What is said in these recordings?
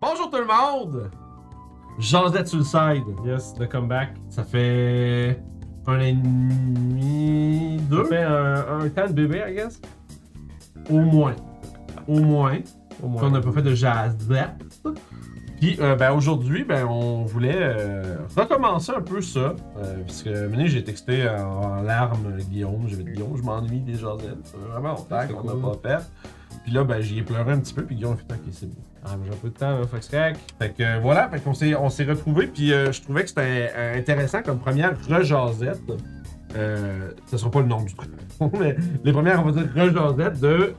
Bonjour tout le monde! Josette sur le side. Yes, the comeback. Ça fait un an et demi, Ça deux, fait un, un temps de bébé, I guess. au moins. Au moins. Au moins. Qu'on n'a pas fait de Jazette. Puis euh, ben, aujourd'hui, ben, on voulait euh, recommencer un peu ça. Euh, parce que maintenant, j'ai texté en, en larmes Guillaume. J'ai dit Guillaume, je m'ennuie des. Ça fait vraiment longtemps qu'on cool. n'a pas fait. Puis là, ben, j'y ai pleuré un petit peu. Puis Guillaume a fait Ok, c'est bon. Ah, j'ai un peu de temps, hein, Fox Crack. Fait que euh, voilà, fait qu'on s'est, on s'est retrouvés, puis euh, je trouvais que c'était euh, intéressant comme première rejasette. Euh, ce sera pas le nom du truc, mais les premières, on va dire rejasette, de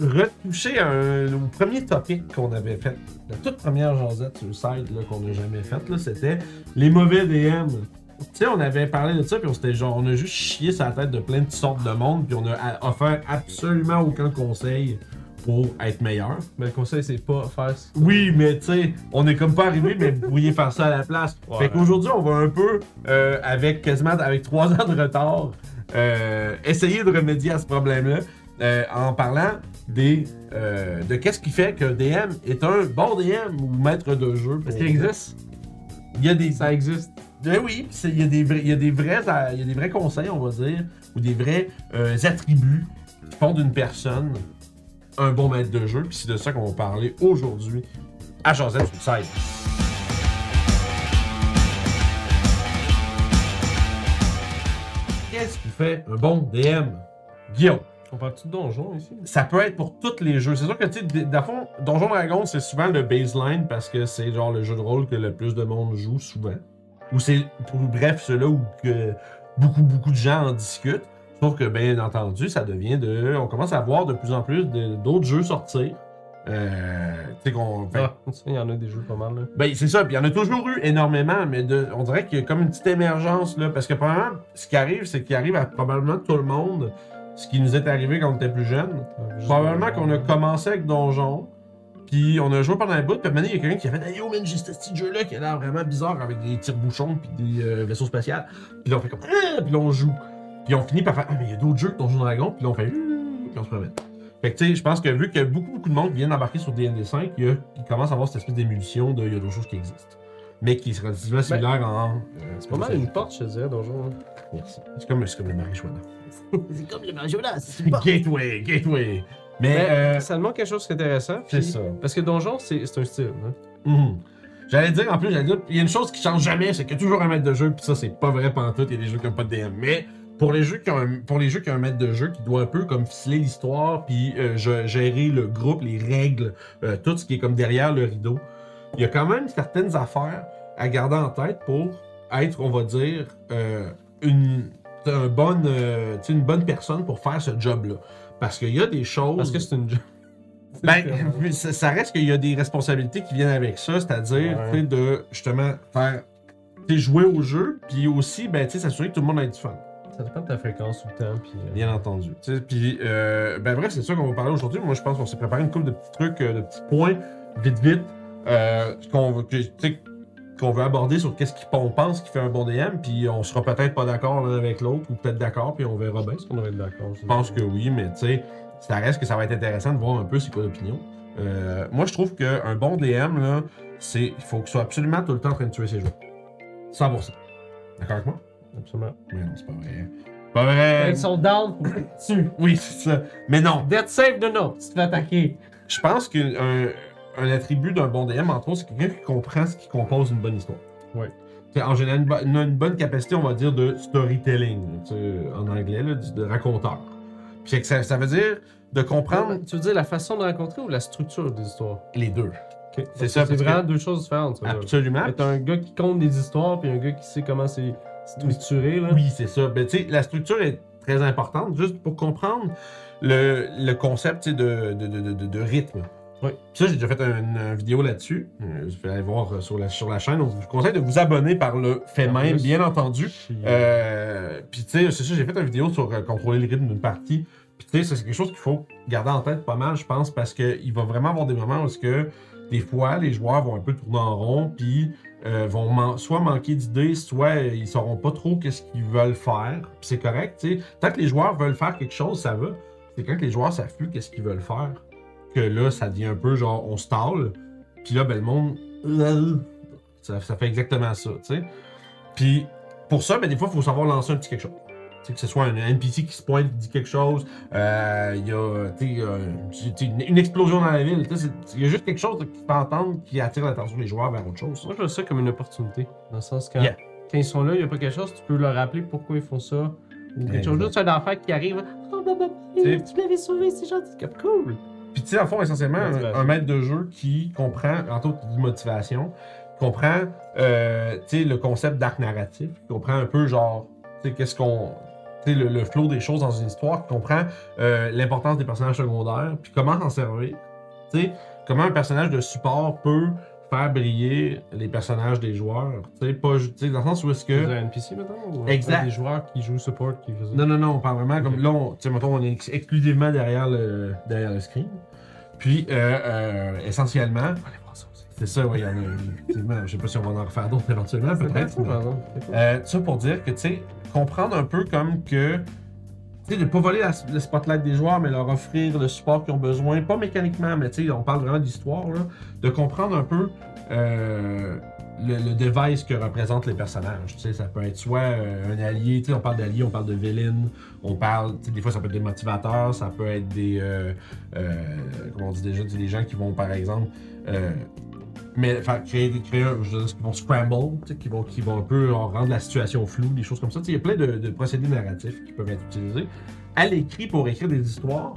retoucher un, au premier topic qu'on avait fait. La toute première jasette sur le site là, qu'on n'a jamais faite, là, c'était les mauvais DM. Tu sais, on avait parlé de ça, puis on s'était genre, on a juste chié sur la tête de plein de sortes de monde, puis on a- offert absolument aucun conseil pour être meilleur. Mais le conseil, c'est pas faire ça. Oui, mais tu sais, on est comme pas arrivé, mais vous pourriez faire ça à la place. Ouais. Fait qu'aujourd'hui, on va un peu, euh, avec quasiment avec trois ans de retard, euh, essayer de remédier à ce problème-là euh, en parlant des, de qu'est-ce qui fait qu'un DM est un bon DM ou maître de jeu. Est-ce qu'il existe? Il y a des. Ça existe. Ben oui, il y, a des vrais- il y, a des vrais, il y a des vrais conseils, on va dire, ou des vrais attributs qui font d'une personne un bon maître de jeu. Puis c'est de ça qu'on va parler aujourd'hui à Joseph site. Qu'est-ce qui fait un bon DM? Guillaume. On parle-tu de donjon ici? Ça peut être pour tous les jeux. C'est sûr que, tu sais, d- dans le fond, Donjon Dragon, c'est souvent le baseline parce que c'est genre le jeu de rôle que le plus de monde joue souvent. Ou c'est, pour bref, ceux-là où que beaucoup, beaucoup de gens en discutent. Sauf que, bien entendu, ça devient de. On commence à voir de plus en plus d'autres jeux sortir. Euh, tu sais, qu'on. fait- Ah, il y en a des jeux pas mal, là. ben, c'est ça, puis il y en a toujours eu énormément, mais de, on dirait qu'il y a comme une petite émergence, là, parce que probablement, ce qui arrive, c'est qu'il arrive à probablement tout le monde, ce qui nous est arrivé quand on était plus jeune. Probablement qu'on a commencé avec Donjon, puis on a joué pendant un bout, puis à un moment donné, il y a quelqu'un qui a fait Hey, Yo, man, j'ai ce petit jeu-là qui a l'air vraiment bizarre avec des tire-bouchons, puis des euh, vaisseaux spatiaux. Puis là, on fait comme Ah! Puis là, on joue. Puis on finit par faire Ah, mais il y a d'autres jeux que Donjon Dragon, puis là, on fait Hum Puis on se promène. Fait que, tu sais, je pense que vu a beaucoup, beaucoup de monde viennent d'embarquer sur DND 5, il, il commence à avoir cette espèce d'émulsion de il y a d'autres choses qui existent. Mais qui seraient relativement similaires en. euh, C'est pas mal une porte, je te dirais, donjon. hein. Merci. C'est comme, c'est comme le marijuana. C'est comme le marijuana, c'est gateway, gateway. Mais. Mais euh, ça demande quelque chose d'intéressant. c'est puis- ça. Parce que donjon, c'est c'est un style. Hein. Mhm. J'allais dire, en plus, j'allais dire, il y a une chose qui change jamais, c'est qu'il y a toujours un maître de jeu, puis ça, c'est pas vrai pantoute, il y a des jeux qui n'ont pas de DM. Mais pour les jeux qui ont un, pour les jeux qui ont un maître de jeu qui doit un peu comme ficeler l'histoire, puis euh, gérer le groupe, les règles, euh, tout ce qui est comme derrière le rideau, il y a quand même certaines affaires à garder en tête pour être, on va dire, euh, une, un bonne, une bonne personne pour faire ce job-là. Parce qu'il y a des choses. Parce que c'est une. Ben, mais ça, ça reste qu'il y a des responsabilités qui viennent avec ça, c'est-à-dire Ouais. de justement faire jouer au jeu, puis aussi ben, tu sais, s'assurer que tout le monde a du fun, Ça dépend de ta fréquence tout le temps. Puis, euh, bien entendu. Puis, euh, ben bref, c'est ça qu'on va parler aujourd'hui. Moi, je pense qu'on s'est préparé une couple de petits trucs, euh, de petits points, vite, vite, qu'on veut- qu'on aborder sur qu'est-ce qu'on pense qui fait un bon DM, puis on sera peut-être pas d'accord l'un avec l'autre, ou peut-être d'accord, puis on verra bien. Est-ce qu'on devrait être d'accord Je pense que oui, mais tu sais, ça reste que ça va être intéressant de voir un peu c'est quoi l'opinion. Euh, moi, je trouve qu'un bon DM, là, c'est. Il faut qu'il soit absolument tout le temps en train de tuer ses joueurs. 100%. D'accord avec moi? Absolument. Mais non, c'est pas vrai. Pas vrai! Ils sont down. Tu. Oui, c'est ça. Mais non, Dead save de no. Tu te fais attaquer. je pense qu'un un attribut d'un bon DM, entre autres, c'est quelqu'un qui comprend ce qui compose une bonne histoire. Ouais. C'est en général une, bo- une- bonne capacité, on va dire, de storytelling, en anglais, là, de raconteur. Puis ça, ça veut dire de comprendre Tu veux dire la façon de rencontrer ou la structure des histoires? les deux. Ok. C'est ça, C'est vraiment deux choses différentes. ça. Absolument. Être un gars qui compte des histoires puis un gars qui sait comment c'est structuré. Là. Oui, c'est ça. Ben, la structure est très importante, juste pour comprendre le, le concept de, de, de, de, rythme. Oui. Ça, j'ai déjà fait un- une, vidéo là-dessus. Euh, Je vais aller voir euh, sur la, sur la chaîne. Donc, je vous conseille de vous abonner par le fait En même, plus. bien entendu. Puis, Euh, Puis, tu sais, c'est ça, j'ai fait une vidéo sur euh, contrôler le rythme d'une partie. Puis, tu sais, c'est quelque chose qu'il faut garder en tête pas mal, je pense, parce qu'il va vraiment avoir des moments où que des fois, les joueurs vont un peu tourner en rond, puis euh, vont soit manquer d'idées, soit euh, ils sauront pas trop qu'est-ce qu'ils veulent faire. C'est correct, tu sais. Tant que les joueurs veulent faire quelque chose, ça va. C'est quand les joueurs savent plus qu'est-ce qu'ils veulent faire que là, ça devient un peu genre on stall. Puis là, ben, le monde. Ça, ça fait exactement ça, tu sais. Puis pour ça, ben, des fois, il faut savoir lancer un petit quelque chose. Que ce soit un NPC qui se pointe, qui dit quelque chose, euh, il y a euh, une, une explosion dans la ville. Il y a juste quelque chose qui fait entendre qui attire l'attention des joueurs vers autre chose. Moi, je vois ça comme une opportunité. Dans le sens Yeah. quand ils sont là, il n'y a pas quelque chose, tu peux leur rappeler pourquoi ils font ça. Ou quelque chose juste un enfant qui arrive. Oh, maman, tu m'avais sauvé, c'est gentil. Comme cool. Puis tu sais, en fond, essentiellement, un, maître de jeu qui comprend, entre autres, de motivation, comprend, euh, tu sais, le concept d'arc narratif, qui comprend un peu, genre, tu sais, qu'est-ce qu'on... Le, le flow des choses dans une histoire, qui comprend euh, l'importance des personnages secondaires, puis comment s'en servir. Comment un personnage de support peut faire briller les personnages des joueurs. Pas... dans le sens où est-ce que... un NPC maintenant ou Exact. des joueurs qui jouent support qui Non, non, non, on parle vraiment comme là, on, mettons, on est ex- exclusivement derrière le, derrière le screen. Puis, euh, euh, essentiellement, Allez voir ça aussi. c'est ça, oui, il y en a effectivement. Je sais pas si on va en refaire d'autres éventuellement, peut-être. Euh, ça pour dire que, tu sais, comprendre un peu comme que, tu sais, de pas voler la- le spotlight des joueurs, mais leur offrir le support qu'ils ont besoin, pas mécaniquement, mais tu sais, on parle vraiment d'histoire, là, de comprendre un peu euh, le, device que représentent les personnages. Tu sais, ça peut être soit euh, un allié, tu sais, on parle d'allié, on parle de villain, on parle, des fois ça peut être des motivateurs, ça peut être des, euh, euh, comment on dit déjà, des gens qui vont, par exemple, mais créer, créer un, je qui vont scramble, tu sais, qui vont, qui vont un peu rendre la situation floue, des choses comme ça. Tu sais, Il y a plein de, de procédés narratifs qui peuvent être utilisés à l'écrit pour écrire des histoires,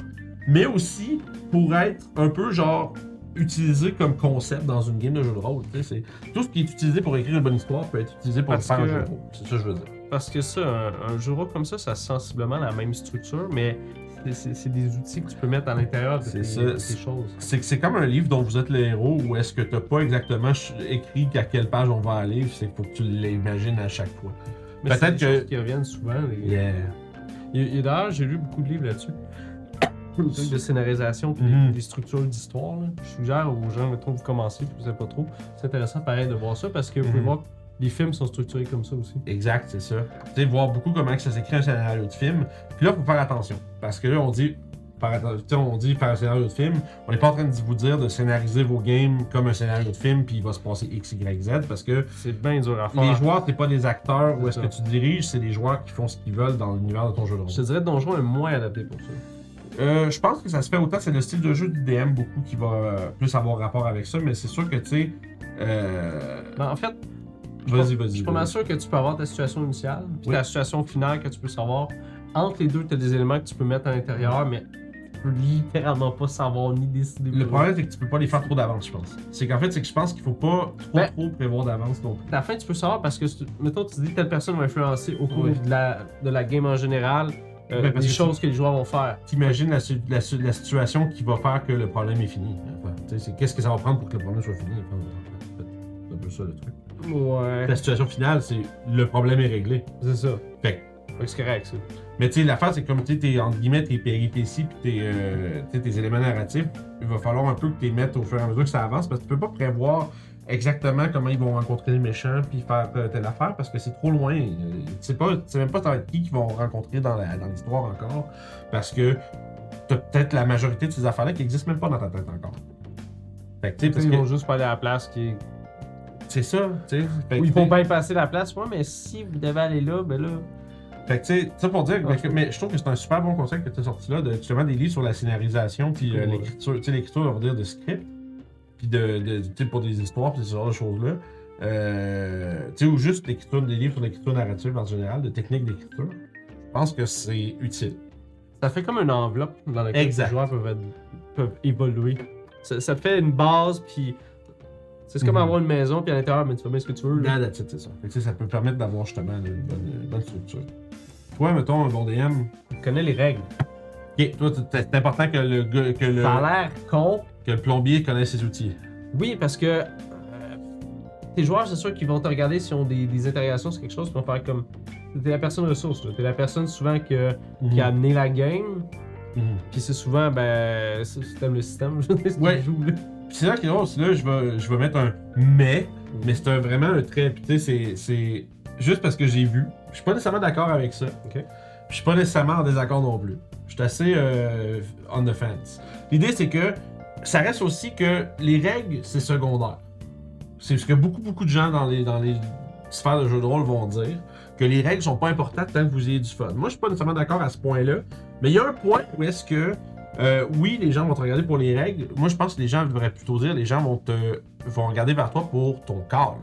mais aussi pour être un peu genre utilisé comme concept dans une game de jeu de rôle. tu C'est tout ce qui est utilisé pour écrire une bonne histoire peut être utilisé pour Parce faire un jeu de rôle. C'est ça que je veux dire. Parce que ça, un, un jeu de rôle comme ça, ça a sensiblement la même structure, mais c'est- des outils que tu peux mettre à l'intérieur de c'est- choses. C'est que c'est comme un livre dont vous êtes le héros où est-ce que t'as pas exactement écrit à quelle page on va aller, c'est qu'il faut que tu l'imagines à chaque fois. Mais Peut-être c'est des que- choses qui reviennent souvent. les- Yeah. D'ailleurs, j'ai lu beaucoup de livres là-dessus. De scénarisation puis Mhm. des, des structures d'histoire. Je suggère aux gens, mettons, vous commencez puis vous savez pas trop. C'est intéressant pareil de voir ça parce que vous pouvez Mhm. voir que les films sont structurés comme ça aussi. Exact, c'est ça. Tu sais, voir beaucoup comment que ça s'écrit un scénario de film. Puis là, il faut faire attention. Parce que là, on dit, on dit faire un scénario de film. On n'est pas en train de vous dire de scénariser vos games comme un scénario de film, puis il va se passer X, Y, Z. Parce que C'est bien dur à faire. les joueurs, c'est pas des acteurs où est-ce que tu diriges, c'est des joueurs qui font ce qu'ils veulent dans l'univers de ton jeu de rôle. Je te dirais que Donjon est moins adapté pour ça. Euh, je pense que ça se fait autant, c'est le style de jeu du DM beaucoup qui va euh, plus avoir rapport avec ça, mais c'est sûr que tu sais. Euh... Ben, en fait, Vas-y, vas-y. je suis pas mal sûr que tu peux avoir ta situation initiale, puis Oui. ta situation finale que tu peux savoir. Entre les deux, tu as des éléments que tu peux mettre à l'intérieur, mais tu peux littéralement pas savoir ni décider. Le problème, c'est que tu peux pas les faire trop d'avance, je pense. C'est qu'en fait, c'est que je pense qu'il faut pas trop, Ben- trop prévoir d'avance non plus. À la fin, tu peux savoir parce que, mettons, tu dis telle personne va influencer au cours Oui. de, la, de la game en général euh, que choses que les joueurs vont faire. T'imagines la, la, situation qui va faire que le problème est fini. Enfin, qu'est-ce que ça va prendre pour que le problème soit fini. C'est un peu ça le truc. Ouais. La situation finale, c'est le problème est réglé. C'est ça. Fait que c'est correct, ça. Mais tu sais, l'affaire, c'est comme tu sais, tes, entre guillemets, tes péripéties puis tes, euh, tes éléments narratifs, il va falloir un peu que tu les mettes au fur et à mesure que ça avance parce que tu peux pas prévoir exactement comment ils vont rencontrer les méchants puis faire euh, telle affaire parce que c'est trop loin. Tu sais pas, tu sais même pas ça va être qui qu'ils vont rencontrer dans l'histoire encore parce que t'as peut-être la majorité de ces affaires-là qui existent même pas dans ta tête encore. Fait que parce Ils que vont juste pas aller à la place qui. c'est ça, tu sais. Ils vont pas passer la place, ouais, mais si vous devez aller là, ben là. Fait que, tu sais, ça pour dire, Ah, que- mais je trouve que c'est un super bon conseil que tu as sorti là, de justement des livres sur la scénarisation, puis euh, l'écriture, tu sais, l'écriture, on va dire, de script, puis de, de, pour des histoires, puis ce genre de choses-là. Euh, tu sais, ou juste l'écriture, des livres sur l'écriture narrative en général, de techniques d'écriture. Je pense que c'est utile. Ça fait comme une enveloppe dans laquelle Exact. les joueurs peuvent, être- peuvent évoluer. Ça, ça te fait une base, puis. C'est comme Mhm. avoir une maison, puis à l'intérieur, mais tu fais bien ce que tu veux. là. C'est ça. Fait que, ça peut permettre d'avoir justement une bonne, une bonne structure. Toi, mettons, un bon DM, Tu connais les règles. ok, toi, c'est important que le, que, le, Ça a l'air con. Que le plombier connaisse ses outils. Oui, parce que. euh, tes joueurs, c'est sûr qu'ils vont te regarder s'ils ont des, des interrogations sur quelque chose, ils vont faire comme. T'es la personne ressource, là. T'es la personne souvent que, qui a amené la game. Mhm. Puis c'est souvent, ben, comme le système, je Ouais. jouent, là. Puis c'est là qui est drôle, c'est là je vais, je vais mettre un mais, mais c'est un- vraiment un trait. Puis tu sais, c'est- c'est juste parce que j'ai vu. Je suis pas nécessairement d'accord avec ça. Ok. Puis je suis pas nécessairement en désaccord non plus. Je suis assez euh, on the fence. L'idée c'est que ça reste aussi que les règles, c'est secondaire. C'est ce que beaucoup, beaucoup de gens dans les, dans les sphères de jeux de rôle vont dire, que les règles sont pas importantes tant que vous ayez du fun. Moi, je suis pas nécessairement d'accord à ce point-là, mais il y a un point où est-ce que, euh, oui, les gens vont te regarder pour les règles. Moi, je pense que les gens devraient plutôt dire, les gens vont te vont regarder vers toi pour ton corps.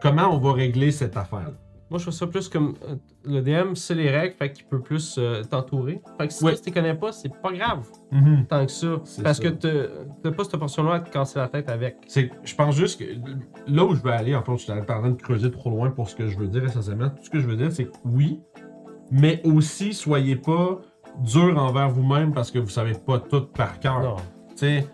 Comment on va régler cette affaire Moi, je vois ça plus comme euh, le DM, c'est les règles, fait qu'il peut plus euh, t'entourer. Fait que si toi, tu les connais pas, c'est pas grave tant que ça. C'est Parce ça. que t'as pas cette portion-là à te casser la tête avec. C'est, je pense juste que là où je veux aller, en fait, je suis en train de creuser trop loin pour ce que je veux dire essentiellement. Tout ce que je veux dire, c'est que oui, mais aussi soyez pas dur envers vous-même parce que vous savez pas tout par cœur. Non. Tu sais.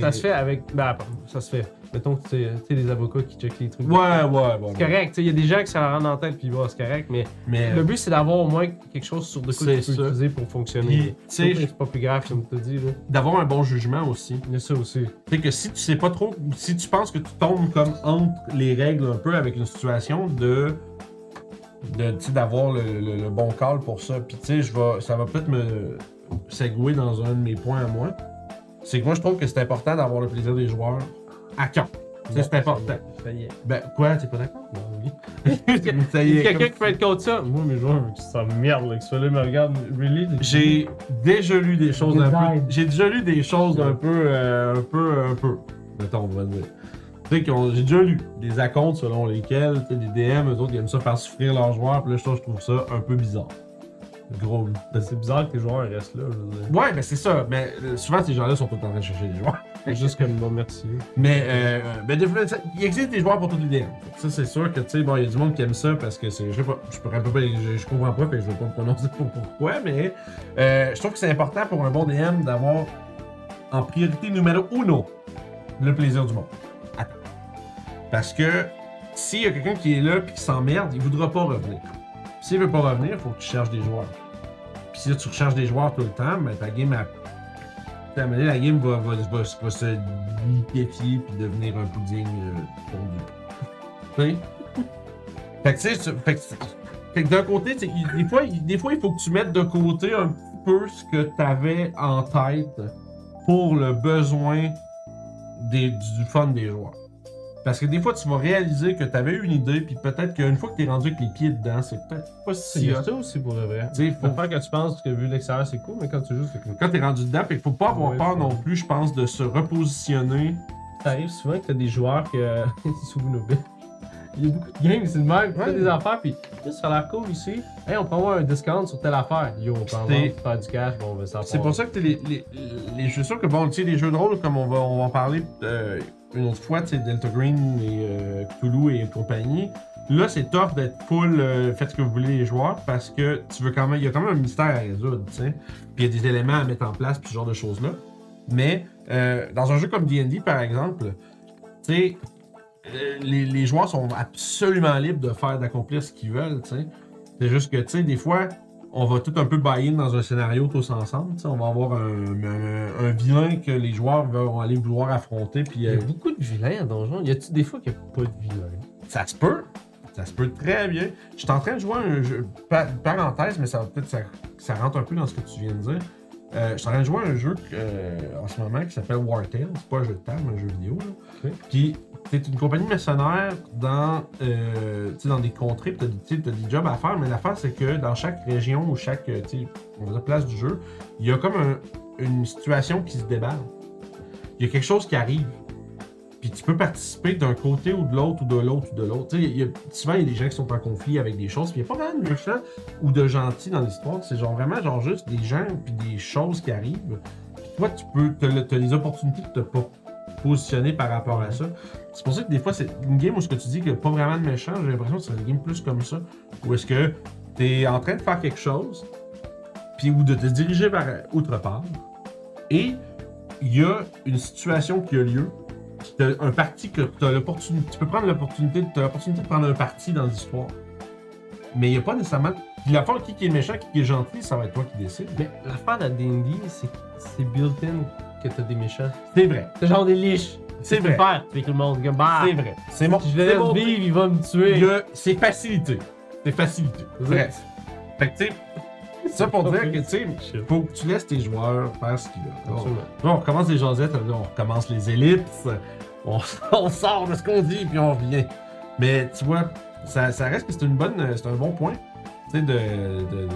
Ça se fait avec. Ben, ça se fait. Mettons que tu sais des avocats qui checkent les trucs. Ouais, ouais, ouais. C'est correct. Il y a des gens qui ça leur rentre en tête, puis bah, c'est correct, mais Mais. le but, c'est d'avoir au moins quelque chose sur de quoi C'est tu peux ça. utiliser pour fonctionner. Puis, tu sais, c'est pas plus grave, comme tu as dit. Là. d'avoir un bon jugement aussi. Il y a ça aussi. Tu sais que si tu sais pas trop, si tu penses que tu tombes comme entre les règles un peu avec une situation de de tu sais, d'avoir le, le- le bon call pour ça. Puis tu sais, ça va peut-être me segouer dans un de mes points à moi. C'est que moi je trouve que c'est important d'avoir le plaisir des joueurs à sais, c'est important. Ça y est. Ben quoi, t'es pas d'accord? oui. ça y a est. quelqu'un qui peut être contre ça? Moi, mes joueurs, ça merde, là, que ceux-là me regardent. Really? J'ai déjà lu des choses un peu. J'ai déjà lu des choses un peu. euh, un peu. Un peu. Mettons, on va dire. Tu sais, qu'on- j'ai déjà lu des acomptes selon lesquels tu sais, les DM, eux autres, ils aiment ça faire souffrir leurs joueurs. Puis là, je trouve ça un peu bizarre. Gros. C'est bizarre que tes joueurs restent là. Je veux. Ouais, ben c'est ça. Mais euh, souvent, ces gens-là sont tout le temps en train de chercher des joueurs. Juste comme bon, merci. Mais, euh, ben, fois, ça- il existe des joueurs pour tous les DM. Ça, c'est sûr que, tu sais, bon, il y a du monde qui aime ça parce que c'est. Je sais pas, je pourrais pas. Je, je comprends pas, que je vais pas me prononcer pour pourquoi, mais euh, je trouve que c'est important pour un bon DM d'avoir en priorité numéro uno le plaisir du monde. Attends. Parce que s'il y a quelqu'un qui est là et qui s'emmerde, il voudra pas revenir. S'il veut pas revenir, il faut que tu cherches des joueurs. Si là, tu recherches des joueurs tout le temps, ben ta game, la game va, va, va, va se liquéfier puis devenir un pudding euh, fondu. Tu sais? Fait que tu sais, fait que, fait que d'un côté, des fois, il- des fois, il faut que tu mettes de côté un peu ce que tu avais en tête pour le besoin des, du fun des joueurs. Parce que des fois, tu vas réaliser que tu avais une idée, puis peut-être qu'une fois que tu es rendu avec les pieds dedans, c'est peut-être pas C'est si hot. ça aussi pour le vrai. Tu sais, Faut faire que tu penses que vu l'extérieur c'est cool, mais quand tu joues, c'est cool. quand tu es rendu dedans, qu'il faut pas avoir Ouais, peur non plus, je pense, de se repositionner. Ça arrive souvent que t'as des joueurs que. Billes. Il y a beaucoup de games, c'est le même. Tu fais Ouais. des affaires, puis ça a l'air cool ici. Hey, on peut avoir un discount sur telle affaire. Yo, on peut faire du cash, bon, on va s'en C'est pour ça que t'es les, les, les, je suis sûr que bon, tu sais, les jeux de rôle, comme on va, on va en parler euh, une autre fois, tu sais, Delta Green et euh, Cthulhu et compagnie. Là, c'est tough d'être full, euh, faites ce que vous voulez les joueurs, parce que tu veux quand même, il y a quand même un mystère à résoudre, tu sais. Puis il y a des éléments à mettre en place, puis ce genre de choses-là. Mais euh, dans un jeu comme D&D, par exemple, tu sais, les, les joueurs sont absolument libres de faire, d'accomplir ce qu'ils veulent, tu sais. C'est juste que, tu sais, des fois, on va tout un peu buy-in dans un scénario tous ensemble. tu sais. On va avoir un, un- un vilain que les joueurs vont aller vouloir affronter. Puis Il y euh, a beaucoup de vilains à Donjon. Y a-tu des fois qu'il n'y a pas de vilains? ça se peut. Ça se peut très bien. Je suis en train de jouer un jeu. pa- parenthèse, mais ça va peut-être ça, ça rentre un peu dans ce que tu viens de dire. Euh, je suis en train de jouer à un jeu euh, en ce moment qui s'appelle War Tales. C'est pas un jeu de table, mais un jeu vidéo. Là. Puis t'es une compagnie mercenaire dans, euh, dans des contrées, tu sais, t'as des jobs à faire, mais l'affaire c'est que dans chaque région ou chaque on va dire place du jeu, il y a comme un- une situation qui se déballe. Il y a quelque chose qui arrive. Puis tu peux participer d'un côté ou de l'autre, ou de l'autre, ou de l'autre. Souvent, il y a des gens qui sont en conflit avec des choses, puis il n'y a pas vraiment de méchants ou de gentils dans l'histoire. C'est genre vraiment genre juste des gens, puis des choses qui arrivent. Puis toi, tu peux, tu as les opportunités de te po- positionner par rapport à ça. C'est pour ça que des fois, c'est une game où ce que tu dis qu'il n'y a pas vraiment de méchants, j'ai l'impression que c'est une game plus comme ça, où est-ce que tu es en train de faire quelque chose, puis ou de te diriger vers autre part, et il y a une situation qui a lieu, un parti que tu l'opportunité. Tu peux prendre l'opportunité, t'as l'opportunité de prendre un parti dans l'histoire. Mais il n'y a pas nécessairement. Puis la fois qui, qui est méchant, qui est gentil, ça va être toi qui décides. Mais l'affaire de la D&D, c'est c'est built-in que t'as des méchants. C'est vrai. T'as genre des liches. C'est vrai. faire. Que le monde bah. C'est vrai. C'est mon. Si je c'est mon- vivre, il va me tuer. C'est facilité. C'est facilité. C'est Bref. Fait que tu sais. Ça pour dire que, tu sais, faut que tu laisses tes joueurs faire ce qu'ils veulent. On recommence les jasettes, on recommence les ellipses, on, on sort de ce qu'on dit, puis on revient. Mais tu vois, ça, ça reste que c'est une bonne, c'est un bon point. Tu sais, de, de- de-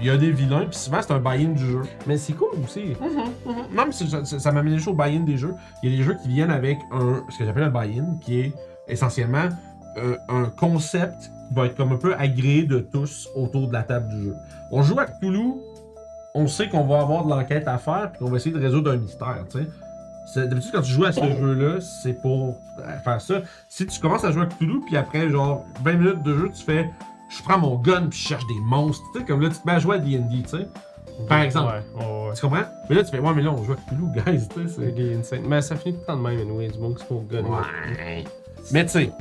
il y a des vilains, puis souvent c'est un buy-in du jeu. Mais c'est cool aussi. Non, mais ça, ça m'amène au buy-in des jeux. Il y a des jeux qui viennent avec un, ce que j'appelle un buy-in, qui est essentiellement euh, un concept qui va être comme un peu agréé de tous autour de la table du jeu. On joue à Cthulhu, on sait qu'on va avoir de l'enquête à faire, puis qu'on va essayer de résoudre un mystère, tu sais. D'habitude, quand tu joues à ce jeu-là, c'est pour euh, faire ça. Si tu commences à jouer à Cthulhu, puis après, genre, 20 minutes de jeu, tu fais je prends mon gun, puis je cherche des monstres, tu sais, comme là, tu te mets à jouer à DD, tu sais. Par exemple. Ouais, ouais, ouais. Tu comprends? Mais là, tu fais, ouais, mais là, on joue à Cthulhu, guys, tu sais. C'est insane. Mais ça finit tout le temps de même, anyway. Du monde qui se gun. Ouais. Mais tu sais,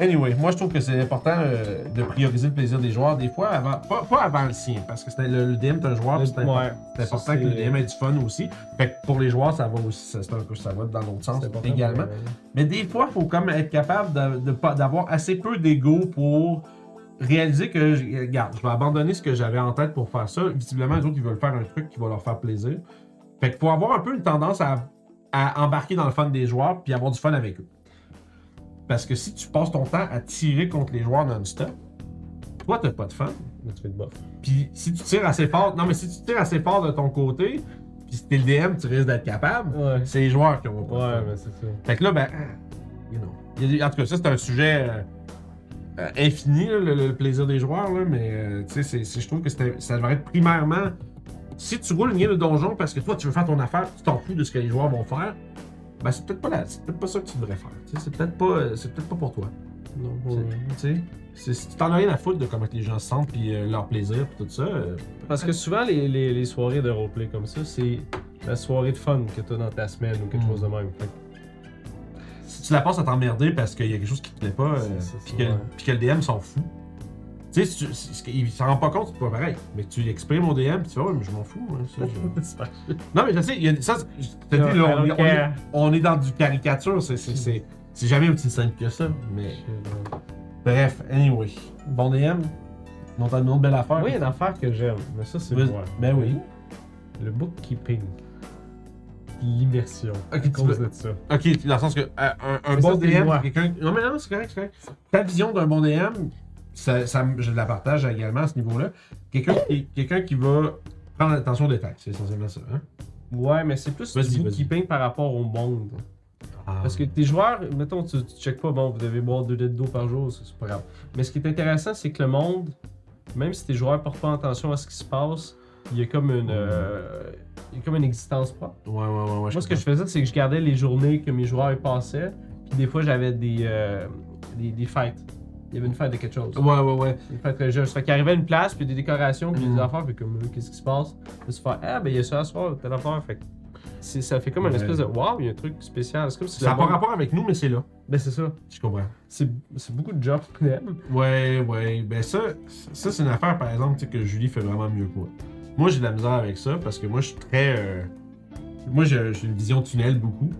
anyway, moi je trouve que c'est important euh, de prioriser le plaisir des joueurs des fois, avant, pas, pas avant le sien, parce que le, le DM est un joueur, c'est important, Ouais. que le DM ait du fun aussi. Fait que pour les joueurs, ça va aussi, ça, un peu, ça va dans l'autre sens également. Mais des fois, il faut même être capable de- de d'avoir assez peu d'ego pour réaliser que, je- regarde, je vais abandonner ce que j'avais en tête pour faire ça. Visiblement, les autres, ils veulent faire un truc qui va leur faire plaisir. Fait que faut avoir un peu une tendance à, à embarquer dans le fun des joueurs puis avoir du fun avec eux. Parce que si tu passes ton temps à tirer contre les joueurs non-stop, toi, t'as pas de fun. Mais tu fais de bof. Puis si tu tires assez fort, non mais si tu tires assez fort de ton côté, puis si t'es le DM, tu risques d'être capable, Ouais. c'est les joueurs qui ont pas Ouais, mais c'est ça. Fait que là, ben, you know. En tout cas, ça, c'est un sujet euh, euh, infini, là, le, le plaisir des joueurs, là, mais euh, tu sais, je trouve que ça devrait être primairement. Si tu roules une game de donjon parce que toi, tu veux faire ton affaire, tu t'en fous de ce que les joueurs vont faire, ben, c'est peut-être pas, la- c'est peut-être pas ça que tu devrais faire. tu C'est peut-être pas, euh, c'est peut-être pas pour toi. Non, C'est- ouais. Tu si tu t'en as rien à foutre de comment les gens se sentent, puis euh, leur plaisir, puis tout ça. euh, Parce que souvent, les, les, les soirées de roleplay comme ça, c'est la soirée de fun que t'as dans ta semaine ou quelque Mm. chose de même. Fait si tu la passes à t'emmerder parce qu'il y a quelque chose qui te plaît pas, euh, puis que, ouais. que le DM s'en fout. Tu sais, il s'en rend pas compte, c'est pas pareil. Mais tu exprimes au DM, puis tu fais, ouais, mais je m'en fous. hein, ça, je- non, mais je sais, il y a, ça, je là, on, est- on est, care. on est dans du caricature, c'est- c'est c'est- c'est jamais aussi simple que ça. Mais bref, anyway. Bon DM, non, t'as une autre belle affaire. Oui, une affaire que j'aime, mais ça, c'est moi. Ben oui. Le bookkeeping. L'immersion. Ok, à cause veux- de ça. Ok, dans le sens que euh, un, bon DM, quelqu'un. Non, mais non, c'est correct, c'est correct. Ta vision d'un bon DM, ça, ça me- je la partage également à ce niveau-là. Quelqu'un qui, quelqu'un qui va prendre attention aux détails, c'est essentiellement ça. Hein? Ouais, mais c'est plus du bookkeeping par rapport au monde. Ah. Parce que tes joueurs, mettons, tu, tu checkes pas, bon, vous devez boire 2 litres d'eau par jour, c'est pas grave. Mais ce qui est intéressant, c'est que le monde, même si tes joueurs portent pas attention à ce qui se passe, il y a comme une, euh, il y a comme une existence propre. Ouais, ouais, ouais. ouais Moi, ce que je faisais, c'est que je gardais les journées que mes joueurs y passaient, puis des fois, j'avais des, euh, des, des fêtes. Il y avait une fête de quelque chose. Ouais, ouais, ouais. Une fête religieuse. Fait qu'il arrivait à une place, puis des décorations, puis des affaires, puis comme, euh, qu'est-ce qui se passe? Puis se faire, ah, ben, il y a ça à soir, telle affaire. Fait que ça fait comme une Ouais. espèce de, waouh, il y a un truc spécial. C'est comme si Ça n'a pas rapport avec nous, mais c'est là. Ben, c'est ça. Je comprends. C'est beaucoup de jobs pour them. Ouais, ouais. Ben ça, ça c'est une affaire, par exemple, que Julie fait vraiment mieux que moi. Moi, j'ai de la misère avec ça parce que moi, je suis très. euh, Moi, j'ai j'ai une vision tunnel beaucoup.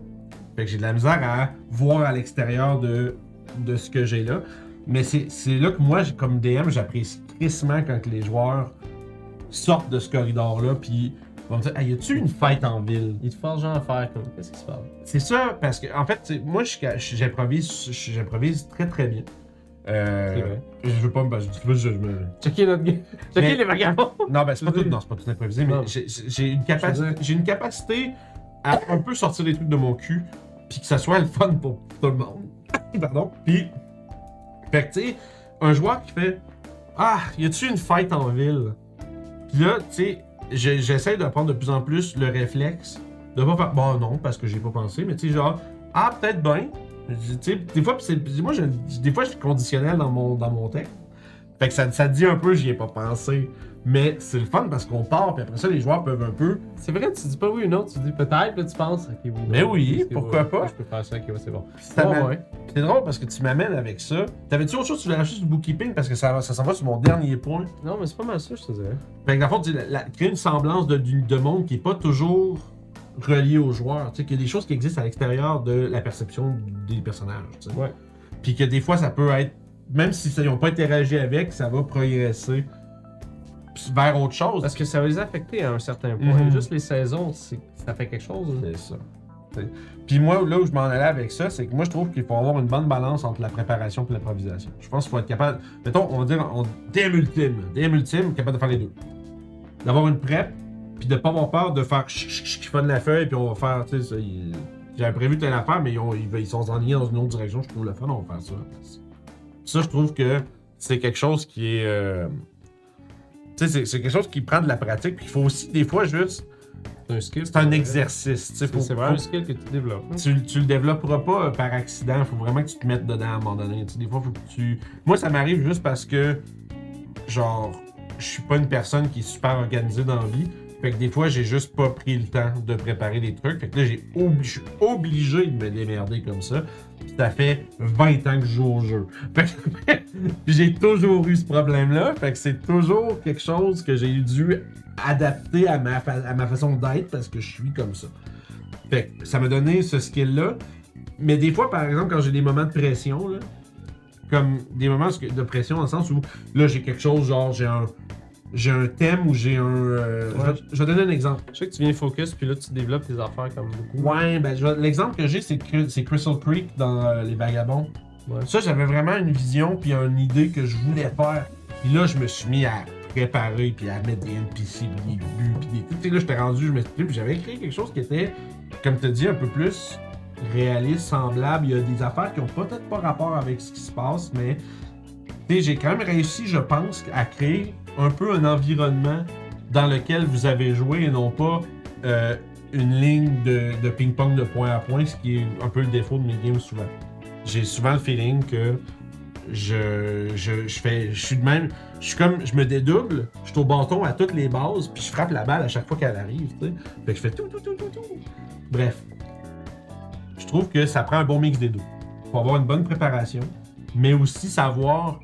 Fait que j'ai de la misère à voir à l'extérieur de, de ce que j'ai là. Mais c'est là que moi, j'ai- comme DM, j'apprécie crissement quand les joueurs sortent de ce corridor-là, puis vont me dire Hey, y a-tu une fête en ville? Ils te forcent genre à faire comme, qu'est-ce qui se passe? c'est ça, parce que, en fait, moi, j'improvise j'improvise très très bien. Euh, vrai. je veux pas me. Je, je, me- Checker notre game. Checker Mais- les vagabonds. non, ben, c'est pas tout, non, c'est pas tout improvisé, mais j'ai- une, j'ai une capacité à un peu sortir des trucs de mon cul, puis que ça soit le fun pour tout le monde. Pardon. Puis, fait que, tu sais, un joueur qui fait Ah, y a-tu une fête en ville? Puis là, tu sais, j'essaie de prendre de plus en plus le réflexe de pas faire Bon, non, parce que j'ai pas pensé, mais tu sais, genre, ah, peut-être bien. Des fois, moi, je, des fois, je suis conditionnel dans mon, dans mon texte. Fait que ça, ça dit un peu, j'y ai pas pensé. Mais c'est le fun parce qu'on part, puis après ça, les joueurs peuvent un peu. C'est vrai, tu dis pas oui ou non, tu dis peut-être, là tu penses, ok, oui. non, Mais oui, pourquoi pas? Je peux faire ça, ok, ouais, c'est bon. Ouais, m'a- ouais. C'est drôle parce que tu m'amènes avec ça. T'avais-tu autre chose tu voulais sur le bookkeeping? Parce que ça, ça s'en va sur mon dernier point? Non, mais c'est pas mal ça, je te dirais. Fait que dans le fond, tu- la- la- créer une semblance de, du- de monde qui est pas toujours relié aux joueurs. Tu sais, qu'il y a des choses qui existent à l'extérieur de la perception des personnages. tu sais. Ouais. Puis que des fois, ça peut être. Même si ça- ils n'ont pas interagi avec, ça va progresser. Vers autre chose. Parce que ça va les affecter à un certain point. Mhm. Juste les saisons, ça fait quelque chose. hein. C'est ça. Puis moi, là où je m'en allais avec ça, c'est que moi, je trouve qu'il faut avoir une bonne balance entre la préparation et l'improvisation. Je pense qu'il faut être capable, mettons, on va dire, on, DM ultime, DM ultime, capable de faire les deux. D'avoir une prep, puis de pas avoir peur de faire chut, chut, chut, fun de la feuille, puis on va faire, tu sais, il- j'avais prévu telle affaire, mais ils, ont- ils, ils sont enlignés dans une autre direction, je trouve le fun, on va faire ça. Ça, je trouve que c'est quelque chose qui est. euh, c'est- quelque chose qui prend de la pratique, puis il faut aussi, des fois, juste. C'est un skill. C'est un exercice. C'est vraiment un skill que tu développes. hein. tu, tu le développeras pas euh, par accident. Il faut vraiment que tu te mettes dedans à un moment donné. Des fois, faut que tu. Moi, ça m'arrive juste parce que, genre, je suis pas une personne qui est super organisée dans la vie. Fait que des fois, j'ai juste pas pris le temps de préparer des trucs. Fait que là, j'ai obli- je suis obligé de me démerder comme ça. Puis ça fait 20 ans que je joue au jeu. Fait que j'ai toujours eu ce problème-là. Fait que c'est toujours quelque chose que j'ai dû adapter à ma, à ma façon d'être parce que je suis comme ça. Fait que ça m'a donné ce skill-là. Mais des fois, par exemple, quand j'ai des moments de pression, là, comme des moments de pression dans le sens où là j'ai quelque chose, genre j'ai un. J'ai un thème ou j'ai un. euh, je, Ouais. vais, je vais donner un exemple. Je sais que tu viens focus, puis là, tu développes tes affaires comme beaucoup. Ouais, ben l'exemple que j'ai, c'est Crystal Creek dans euh, Les Vagabonds. Ouais. Ça, j'avais vraiment une vision puis une idée que je voulais faire. Puis là, je me suis mis à préparer puis à mettre des NPC puis des buts puis des trucs. Tu sais, là, j'étais rendu, je me suis dit, puis j'avais écrit quelque chose qui était, comme tu as dit, un peu plus réaliste, semblable. Il y a des affaires qui ont peut-être pas rapport avec ce qui se passe, mais tu sais, j'ai quand même réussi, je pense, à créer un peu un environnement dans lequel vous avez joué et non pas euh, une ligne de, ping-pong de point à point, ce qui est un peu le défaut de mes games souvent. J'ai souvent le feeling que je, je, je fais. Je suis de même. Je suis comme. Je me dédouble, je suis au bâton à toutes les bases, puis je frappe la balle à chaque fois qu'elle arrive, tu sais. Fait que je fais tout, tout, tout, tout, tout. Bref. Je trouve que ça prend un bon mix des deux. Faut avoir une bonne préparation, mais aussi savoir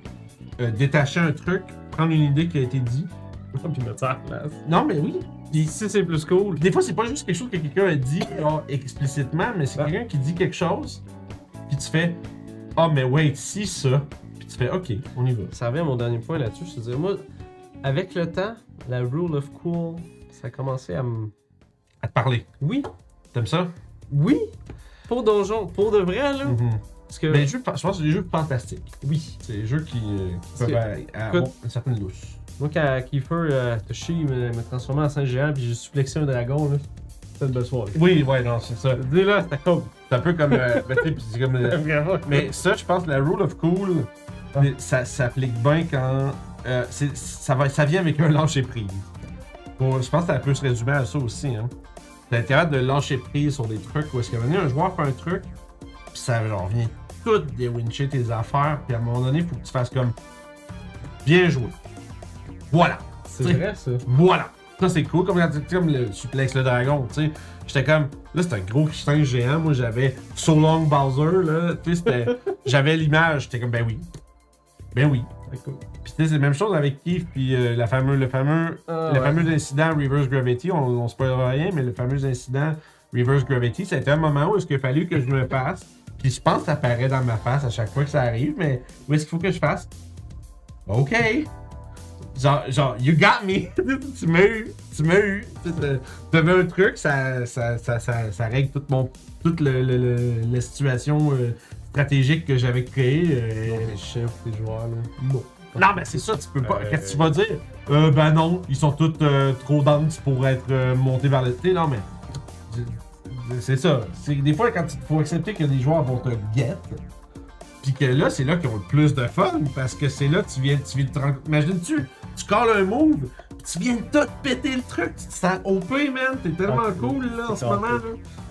euh, détacher un truc, prendre une idée qui a été dit. puis mettre ça à la place. Non, mais oui. Puis si c'est plus cool, Des fois, c'est pas juste quelque chose que quelqu'un a dit genre, explicitement, mais c'est Ah. quelqu'un qui dit quelque chose, puis tu fais Ah, mais wait, si ça. Puis tu fais Ok, on y va. ça revient à mon dernier point là-dessus. Je te dirais, moi, avec le temps, la rule of cool, ça a commencé à me. À te parler. Oui, T'aimes ça? oui, pour donjon, pour de vrai, là. Mhm. Parce que. Mais les jeux, je pense que c'est des jeux fantastiques. oui. C'est des jeux qui, euh, qui peuvent que- avoir une certaine douce. Moi, quand Kiefer euh, Toshi me, me transformait en Saint-Géant, puis j'ai suplexé un dragon, là. C'était une belle soirée. Oui, ouais, non, c'est ça. Dis là, c'était cool. C'est un peu comme. euh, ben, c'est comme euh. Mais ça, je pense que la rule of cool, Ah. ça s'applique bien quand. euh, ça, va, ça vient avec un lâcher prise. Pour- je pense que ça peut se résumer à ça aussi. Hein. T'as capable de lâcher prise sur des trucs où est-ce qu'à un joueur fait un truc, puis ça genre, vient tout déwincher tes affaires, puis à un moment donné, il faut que tu fasses comme. Bien joué. Voilà. C'est vrai, ça. Voilà. Ça, c'est cool. Comme quand tu sais, comme le suplex le dragon, tu sais. J'étais comme. Là, c'était un gros singe géant. Moi, j'avais So Long Bowser, là. Tu sais, j'avais l'image. J'étais comme, ben oui. Ben oui. Cool. Puis, tu sais, c'est la même chose avec Keith, puis euh, la fameux, le fameux. Ah, le ouais. fameux incident Reverse Gravity. On, on spoilera rien, mais le fameux incident Reverse Gravity, c'était un moment où est-ce qu'il a fallu que je me fasse. Puis, je pense que ça apparaît dans ma face à chaque fois que ça arrive, mais où est-ce qu'il faut que je fasse? OK. Genre, genre, you got me. tu m'as eu. Tu m'as eu. Tu un truc, ça, ça, ça, ça, ça règle toute, mon, toute le, le- le- la situation euh, stratégique que j'avais créée. euh, Non, mais chef, tes joueurs, là. non. Non, mais c'est ça, tu peux pas. Euh, Qu'est-ce que tu vas dire? Euh, ben non, ils sont tous euh, trop denses pour être euh, montés vers le. Tu sais, non, mais. C'est ça. C'est des fois, quand il faut accepter que des joueurs vont te get. Puis que là, c'est là qu'ils ont le plus de fun. Parce que c'est là que tu viens, tu viens de te rendre. Imagine-tu, tu calls un move, puis tu viens de tout péter le truc. Tu te sens OP, man. T'es tellement Ah, cool, là, en ce moment, là.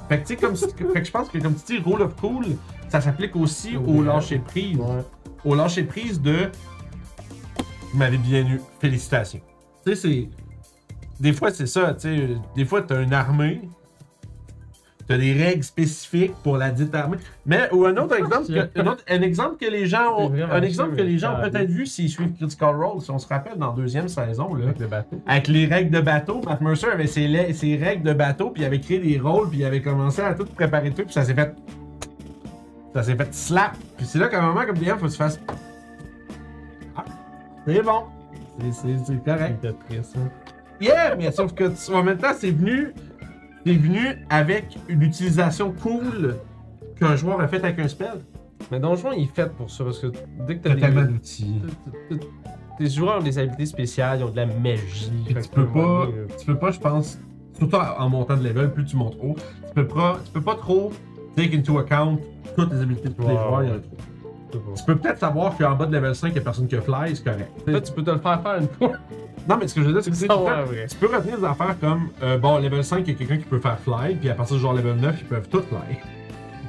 Fait que, tu sais, comme. fait que je pense que, comme tu dis, Rule of Cool, ça s'applique aussi au lâcher prise Ouais. au lâcher prise de vous m'avez bien eu, félicitations. Tu sais, c'est. Des fois, c'est ça, tu sais. Des fois, t'as une armée, t'as des règles spécifiques pour la dite armée. Mais, ou un autre exemple, que, un, autre- un exemple que les gens ont, C'est un exemple que les gens ont peut-être vu s'ils suivent Critical Role, si on se rappelle dans la deuxième saison, là. Avec le bateau. Avec les règles de bateau, Matt Mercer avait ses, ses règles de bateau, puis il avait créé des rôles, puis il avait commencé à tout préparer tout, puis ça s'est fait. Ça s'est fait slap. Puis c'est là qu'à un moment, comme DM, faut que tu fasses. Ah, c'est bon. C'est- C'est c'est correct. Triste, hein. Yeah, mais sauf que tu- en même temps, c'est venu, c'est venu avec une utilisation cool qu'un joueur a fait avec un spell. Mais Donjon, il est fait pour ça, parce que dès que t'as T'as des... tellement d'outils. t'as- t'as- Tes joueurs ont des habilités spéciales, ils ont de la magie. Puis fait tu que peux pas, euh, tu peux pas, je pense, surtout en montant de level, plus tu montes haut, tu peux pas, tu peux pas trop take into account toutes les habilités de tous les Ouais, joueurs. il y en a trop. Tu peux peut-être savoir qu'en bas de level 5, il y a personne qui a fly, c'est correct. Là, tu peux te le faire faire une fois. Non, mais ce que je veux dire, c'est que tu peux- vrai. tu peux retenir des affaires comme, euh, bon, level 5, il y a quelqu'un qui peut faire fly, puis à partir du genre level 9, ils peuvent tout fly.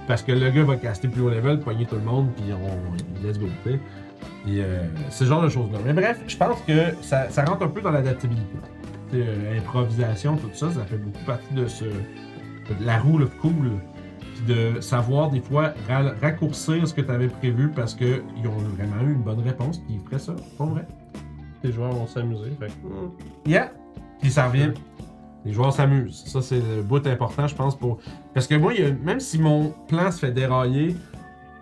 Parce que le gars va caster plus haut level, poigner tout le monde, puis on. Let's go, tu sais. Puis euh, ce genre de choses-là. Mais bref, je pense que ça, ça rentre un peu dans l'adaptabilité. Euh, improvisation, tout ça, ça fait beaucoup partie de ce. de la roue, le cool. De savoir des fois ra- raccourcir ce que tu avais prévu parce qu'ils ont vraiment eu une bonne réponse, puis ils feraient ça. Pas vrai? Les joueurs vont s'amuser. Fait que, hmm. Yeah. Puis ça revient. Les joueurs s'amusent. Ça, c'est le bout important, je pense, pour. Parce que moi, il y a- même si mon plan se fait dérailler,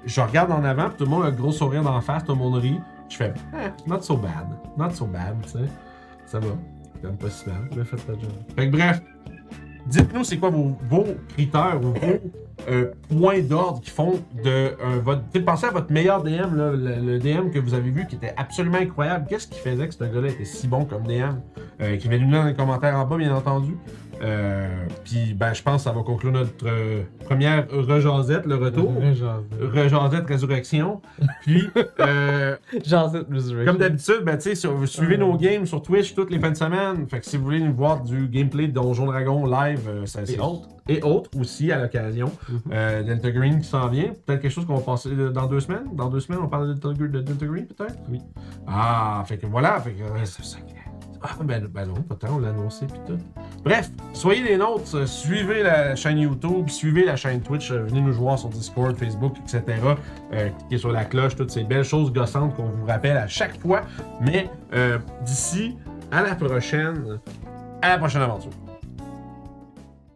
je regarde en avant, puis tout le monde a le gros sourire d'en face, tout le monde rit. Je fais, eh, not so bad. Not so bad, tu sais. Ça va. Même pas si mal. Fait que bref, dites-nous c'est quoi vos, vos critères ou vos euh, points d'ordre qui font de euh, votre. tu sais, Pensez à votre meilleur DM, le, DM que vous avez vu qui était absolument incroyable. Qu'est-ce qui faisait que ce gars-là était si bon comme DM Euh, Qui va nous dans les commentaires en bas, bien entendu. Euh, Puis ben, je pense que ça va conclure notre euh, première rejasette, le retour. Rejasette Résurrection. Puis, euh, Genre, Resurrection. comme d'habitude, ben, tu sais, vous suivez nos games sur Twitch toutes les fins de semaine. Fait que si vous voulez nous voir du gameplay de Donjon Dragon live, euh, ça, c'est- Et autres. Et autres aussi à l'occasion. Euh, Delta Green qui s'en vient. Peut-être quelque chose qu'on va passer euh, dans deux semaines. Dans deux semaines, on parle de Delta, de Delta Green, peut-être? Oui. Ah, fait que voilà. Fait que, euh, c'est ça. Ah, ben, ben non, pas tant, on l'a annoncé puis tout. Bref, soyez les nôtres, euh, suivez la chaîne YouTube, suivez la chaîne Twitch, euh, venez nous voir sur Discord, Facebook, etc. Euh, cliquez sur la cloche, toutes ces belles choses gossantes qu'on vous rappelle à chaque fois. Mais d'ici à la prochaine, à la prochaine aventure.